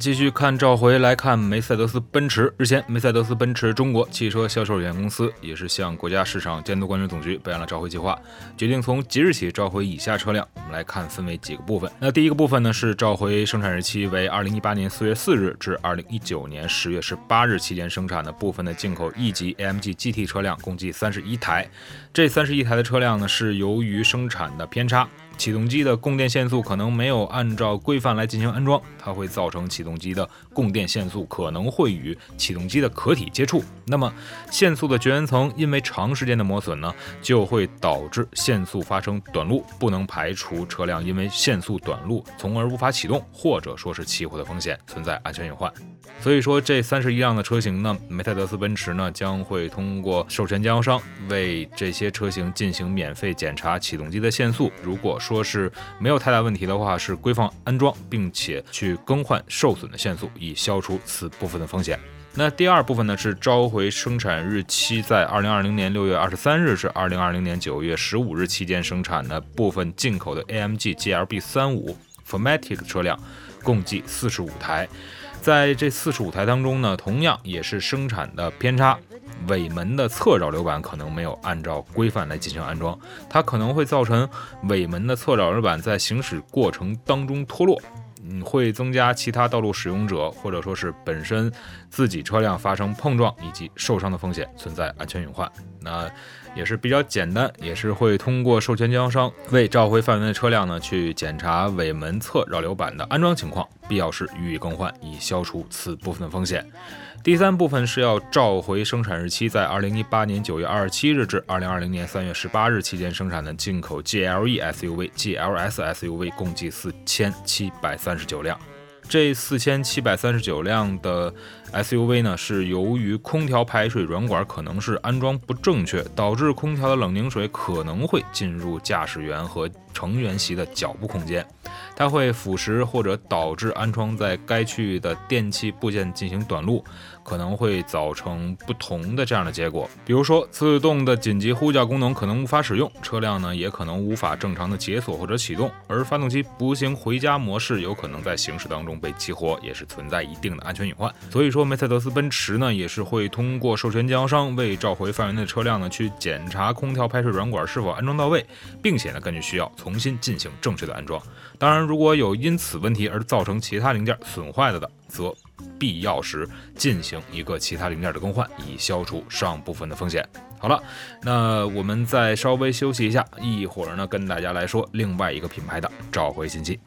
继续看召回来看梅赛德斯奔驰。日前，梅赛德斯奔驰中国汽车销售有限公司也是向国家市场监督管理总局备案了召回计划，决定从即日起召回以下车辆。来看，分为几个部分。那第一个部分呢，是召回生产日期为二零一八年四月四日至二零一九年十月十八日期间生产的部分的进口 E 级 AMG GT 车辆，共计三十一台。这三十一台的车辆呢，是由于生产的偏差。启动机的供电线速可能没有按照规范来进行安装，它会造成启动机的供电线速可能会与启动机的壳体接触。那么线速的绝缘层因为长时间的磨损呢，就会导致线速发生短路。不能排除车辆因为限速短路，从而无法启动，或者说是起火的风险，存在安全隐患。所以说，这三十一辆的车型呢，梅赛德斯奔驰呢将会通过授权经销商为这些车型进行免费检查启动机的限速。如果说是没有太大问题的话，是规范安装，并且去更换受损的限速，以消除此部分的风险。那第二部分呢，是召回生产日期在二零二零年六月二十三日至二零二零年九月十五日期间生产的部分进口的 AMG GLB 三五 Formatic 车辆，共计四十五台。在这四十五台当中呢，同样也是生产的偏差，尾门的侧扰流板可能没有按照规范来进行安装，它可能会造成尾门的侧扰流板在行驶过程当中脱落，会增加其他道路使用者或者说是本身自己车辆发生碰撞以及受伤的风险，存在安全隐患。那也是比较简单，也是会通过授权经销商为召回范围内车辆呢去检查尾门侧扰流板的安装情况。必要时予以更换，以消除此部分的风险。第三部分是要召回生产日期在二零一八年九月二十七日至二零二零年三月十八日期间生产的进口 GLE SUV、GLS SUV，共计四千七百三十九辆。这四千七百三十九辆的 SUV 呢，是由于空调排水软管可能是安装不正确，导致空调的冷凝水可能会进入驾驶员和乘员席的脚部空间，它会腐蚀或者导致安装在该区域的电器部件进行短路。可能会造成不同的这样的结果，比如说自动的紧急呼叫功能可能无法使用，车辆呢也可能无法正常的解锁或者启动，而发动机不行回家模式有可能在行驶当中被激活，也是存在一定的安全隐患。所以说，梅赛德斯奔驰呢也是会通过授权经销商为召回范围内的车辆呢去检查空调排水软管是否安装到位，并且呢根据需要重新进行正确的安装。当然，如果有因此问题而造成其他零件损坏了的，则必要时进行一个其他零件的更换，以消除上部分的风险。好了，那我们再稍微休息一下，一会儿呢跟大家来说另外一个品牌的召回信息。